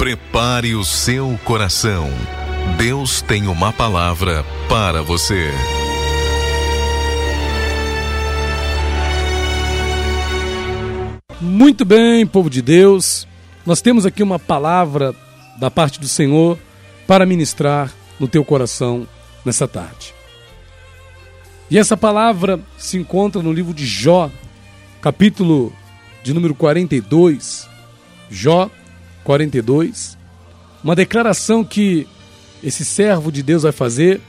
Prepare o seu coração. Deus tem uma palavra para você. Muito bem, povo de Deus. Nós temos aqui uma palavra da parte do Senhor para ministrar no teu coração nessa tarde. E essa palavra se encontra no livro de Jó, capítulo de número 42. Jó 42. Uma declaração que esse servo de Deus vai fazer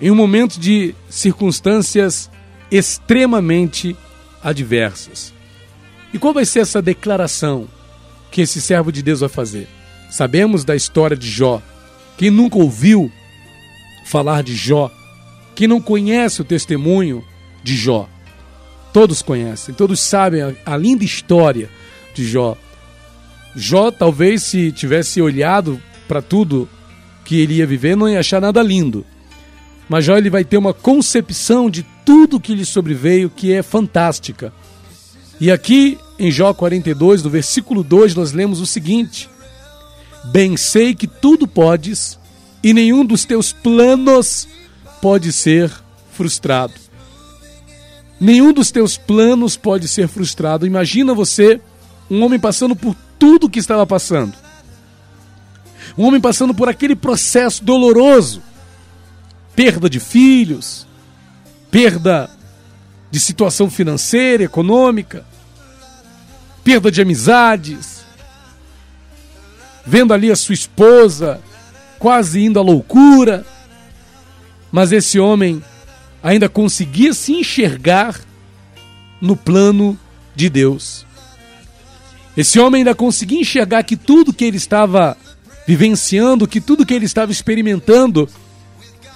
em um momento de circunstâncias extremamente adversas. E qual vai ser essa declaração que esse servo de Deus vai fazer? Sabemos da história de Jó. Quem nunca ouviu falar de Jó, quem não conhece o testemunho de Jó, todos conhecem, todos sabem a, linda história de Jó. Jó, talvez, se tivesse olhado para tudo que ele ia viver, não ia achar nada lindo. Mas Jó ele vai ter uma concepção de tudo que lhe sobreveio que é fantástica. E aqui em Jó 42, no versículo 2, nós lemos o seguinte: Bem sei que tudo podes, e nenhum dos teus planos pode ser frustrado. Nenhum dos teus planos pode ser frustrado. Imagina você, um homem passando por tudo que estava passando. Um homem passando por aquele processo doloroso. Perda de filhos, perda de situação financeira, econômica, perda de amizades, vendo ali a sua esposa quase indo à loucura, mas esse homem ainda conseguia se enxergar no plano de Deus. Esse homem ainda conseguia enxergar que tudo que ele estava vivenciando, que tudo que ele estava experimentando,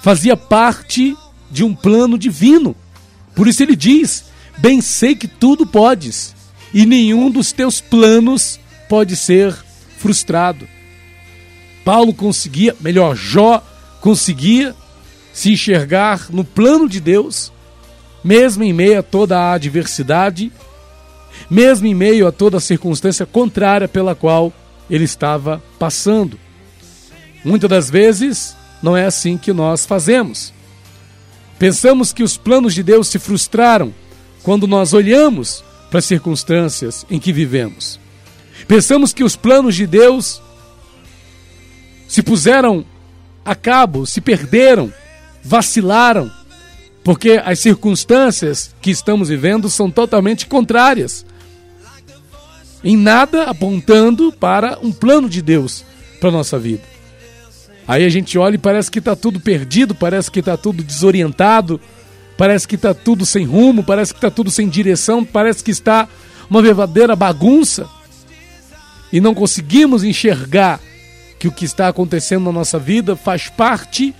fazia parte de um plano divino. Por isso ele diz: Bem sei que tudo podes, e nenhum dos teus planos pode ser frustrado. Paulo conseguia, melhor, Jó conseguia se enxergar no plano de Deus, mesmo em meio a toda a adversidade, mesmo em meio a toda a circunstância contrária pela qual ele estava passando. Muitas das vezes não é assim que nós fazemos. Pensamos que os planos de Deus se frustraram quando nós olhamos para as circunstâncias em que vivemos. Pensamos que os planos de Deus se puseram a cabo, se perderam, vacilaram, porque as circunstâncias que estamos vivendo são totalmente contrárias. Em nada apontando para um plano de Deus para nossa vida. Aí a gente olha e parece que está tudo perdido, parece que está tudo desorientado, parece que está tudo sem rumo, parece que está tudo sem direção, parece que está uma verdadeira bagunça e não conseguimos enxergar que o que está acontecendo na nossa vida faz parte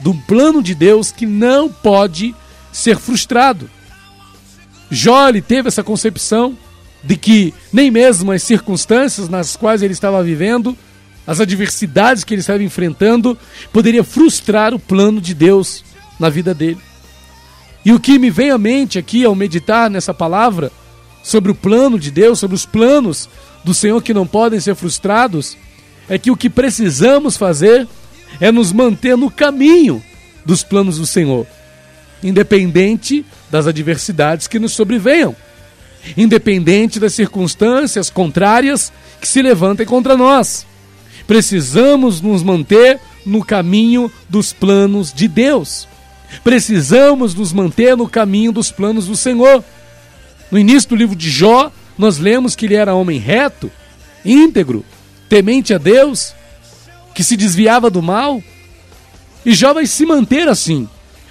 do plano de Deus que não pode ser frustrado. Jó teve essa concepção de que nem mesmo as circunstâncias nas quais ele estava vivendo, as adversidades que ele estava enfrentando, poderia frustrar o plano de Deus na vida dele. E o que me vem à mente aqui ao meditar nessa palavra sobre o plano de Deus, sobre os planos do Senhor que não podem ser frustrados, é que o que precisamos fazer é nos manter no caminho dos planos do Senhor, independente das adversidades que nos sobrevenham, independente das circunstâncias contrárias que se levantem contra nós. Precisamos nos manter no caminho dos planos de Deus. Precisamos nos manter no caminho dos planos do Senhor. No início do livro de Jó, nós lemos que ele era homem reto, íntegro, temente a Deus, que se desviava do mal. E Jó vai se manter assim.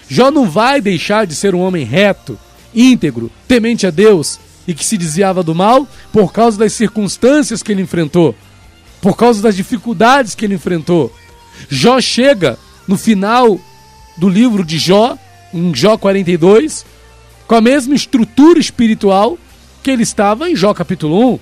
Jó não vai deixar de ser um homem reto, íntegro, temente a Deus e que se desviava do mal por causa das circunstâncias que ele enfrentou, por causa das dificuldades que ele enfrentou. Jó chega no final do livro de Jó, em Jó 42, com a mesma estrutura espiritual que ele estava em Jó capítulo 1.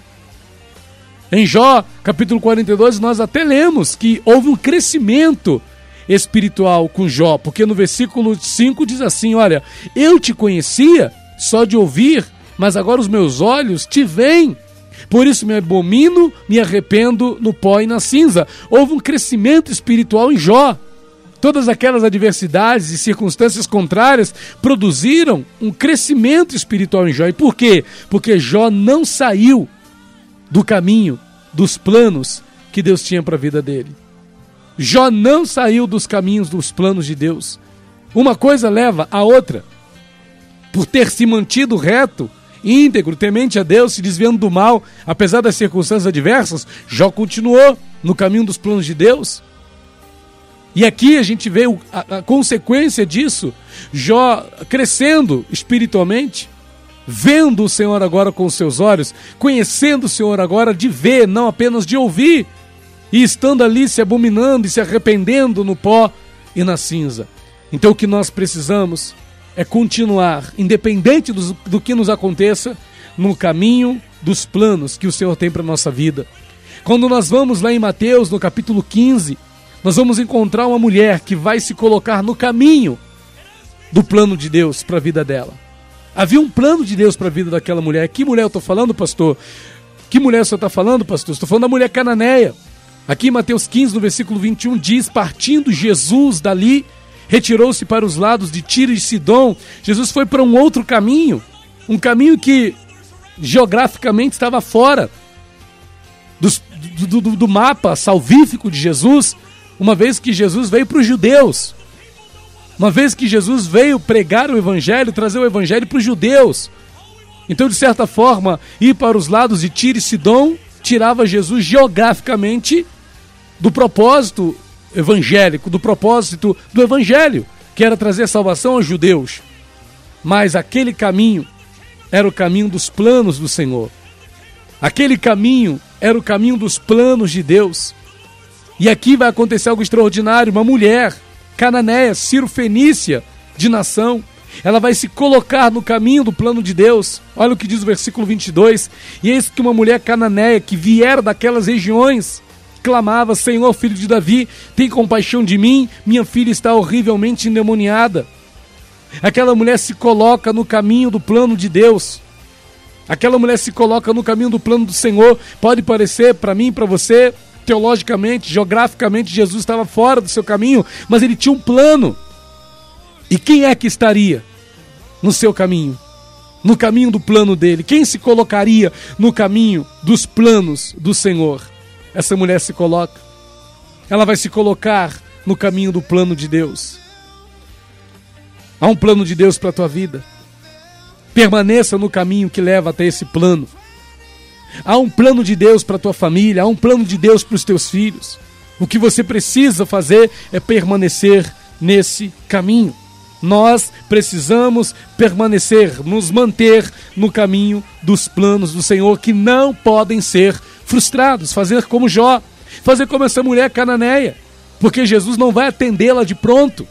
Em Jó capítulo 42, nós até lemos que houve um crescimento espiritual com Jó, porque no versículo 5 diz assim: Olha, eu te conhecia só de ouvir, mas agora os meus olhos te veem. Por isso me abomino, me arrependo no pó e na cinza. Houve um crescimento espiritual em Jó. Todas aquelas adversidades e circunstâncias contrárias produziram um crescimento espiritual em Jó. E por quê? Porque Jó não saiu do caminho, dos planos que Deus tinha para a vida dele. Jó não saiu dos caminhos, dos planos de Deus. Uma coisa leva a outra. Por ter se mantido reto, íntegro, temente a Deus, se desviando do mal, apesar das circunstâncias adversas, Jó continuou no caminho dos planos de Deus. E aqui a gente vê a, a consequência disso, Jó crescendo espiritualmente, vendo o Senhor agora com os seus olhos, conhecendo o Senhor agora de ver, não apenas de ouvir, e estando ali se abominando e se arrependendo no pó e na cinza. Então o que nós precisamos é continuar, independente do, do que nos aconteça, no caminho dos planos que o Senhor tem para a nossa vida. Quando nós vamos lá em Mateus, no capítulo 15, nós vamos encontrar uma mulher que vai se colocar no caminho do plano de Deus para a vida dela. Havia um plano de Deus para a vida daquela mulher. Que mulher eu estou falando, pastor? Que mulher você está falando, pastor? Estou falando da mulher cananeia. Aqui em Mateus 15, no versículo 21, diz: Partindo Jesus dali, retirou-se para os lados de Tiro e Sidom. Jesus foi para um outro caminho, um caminho que geograficamente estava fora do, do, do, do mapa salvífico de Jesus, uma vez que Jesus veio para os judeus, uma vez que Jesus veio pregar o evangelho, trazer o evangelho para os judeus. Então, de certa forma, ir para os lados de Tiro e Sidom tirava Jesus geograficamente do propósito evangélico, do propósito do evangelho, que era trazer salvação aos judeus. Mas aquele caminho era o caminho dos planos do Senhor. Aquele caminho era o caminho dos planos de Deus. E aqui vai acontecer algo extraordinário: uma mulher cananeia, Ciro Fenícia, de nação, ela vai se colocar no caminho do plano de Deus. Olha o que diz o versículo 22. E eis que uma mulher cananeia que vier daquelas regiões clamava: Senhor, filho de Davi, tem compaixão de mim, minha filha está horrivelmente endemoniada. Aquela mulher se coloca no caminho do plano de Deus. Aquela mulher se coloca no caminho do plano do Senhor. Pode parecer para mim, para você, teologicamente, geograficamente, Jesus estava fora do seu caminho, mas ele tinha um plano. E quem é que estaria no seu caminho? No caminho do plano dele? Quem se colocaria no caminho dos planos do Senhor? Essa mulher se coloca. Ela vai se colocar no caminho do plano de Deus. Há um plano de Deus para a tua vida. Permaneça no caminho que leva até esse plano. Há um plano de Deus para a tua família, há um plano de Deus para os teus filhos. O que você precisa fazer é permanecer nesse caminho. Nós precisamos permanecer, nos manter no caminho dos planos do Senhor que não podem ser frustrados. Fazer como Jó, fazer como essa mulher cananeia, porque Jesus não vai atendê-la de pronto.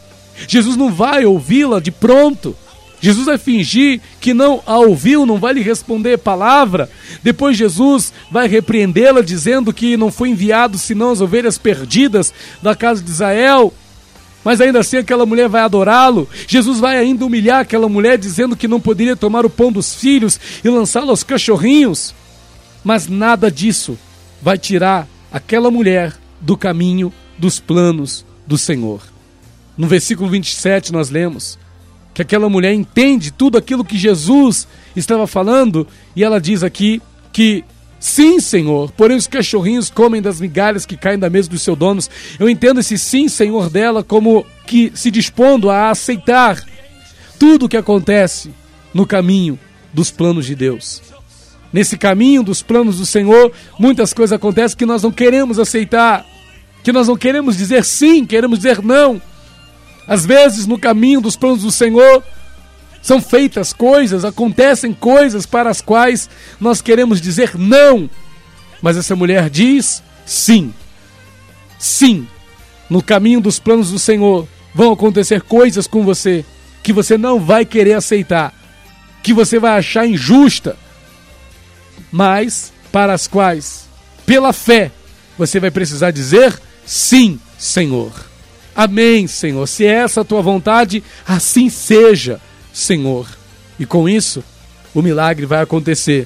Jesus não vai ouvi-la de pronto. Jesus vai fingir que não a ouviu, não vai lhe responder palavra. Depois Jesus vai repreendê-la, dizendo que não foi enviado senão as ovelhas perdidas da casa de Israel. Mas ainda assim aquela mulher vai adorá-lo. Jesus vai ainda humilhar aquela mulher, dizendo que não poderia tomar o pão dos filhos e lançá-lo aos cachorrinhos. Mas nada disso vai tirar aquela mulher do caminho dos planos do Senhor. No versículo 27 nós lemos: que aquela mulher entende tudo aquilo que Jesus estava falando e ela diz aqui que sim, Senhor, porém os cachorrinhos comem das migalhas que caem da mesa dos seus donos. Eu entendo esse sim, Senhor dela como que se dispondo a aceitar tudo o que acontece no caminho dos planos de Deus. Nesse caminho dos planos do Senhor, muitas coisas acontecem que nós não queremos aceitar, que nós não queremos dizer sim, queremos dizer não. Às vezes, no caminho dos planos do Senhor, são feitas coisas, acontecem coisas para as quais nós queremos dizer não. Mas essa mulher diz sim. Sim. No caminho dos planos do Senhor vão acontecer coisas com você que você não vai querer aceitar, que você vai achar injusta, mas para as quais, pela fé, você vai precisar dizer sim, Senhor. Amém, Senhor. Se é essa a tua vontade, assim seja, Senhor. E com isso, o milagre vai acontecer.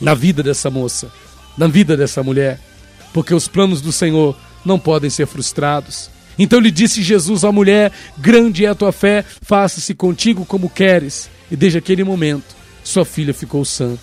na vida dessa moça, na vida dessa mulher, porque os planos do Senhor não podem ser frustrados. Então lhe disse Jesus à mulher: Grande é a tua fé, faça-se contigo como queres. E desde aquele momento, sua filha ficou sã.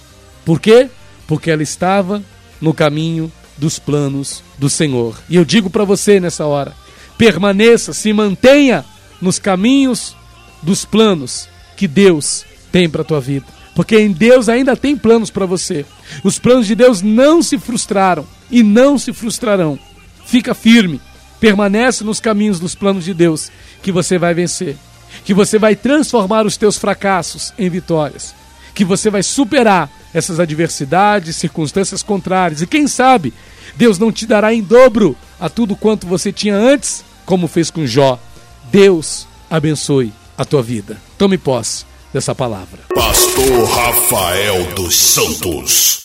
Por quê? Porque ela estava no caminho dos planos do Senhor. E eu digo para você nessa hora: permaneça, se mantenha nos caminhos dos planos que Deus tem para tua vida. Porque em Deus ainda tem planos para você. Os planos de Deus não se frustraram e não se frustrarão. Fica firme, permanece nos caminhos dos planos de Deus, que você vai vencer. Que você vai transformar os teus fracassos em vitórias. Que você vai superar essas adversidades, circunstâncias contrárias. E quem sabe, Deus não te dará em dobro a tudo quanto você tinha antes, como fez com Jó. Deus abençoe a tua vida. Tome posse dessa palavra. Pastor Rafael dos Santos.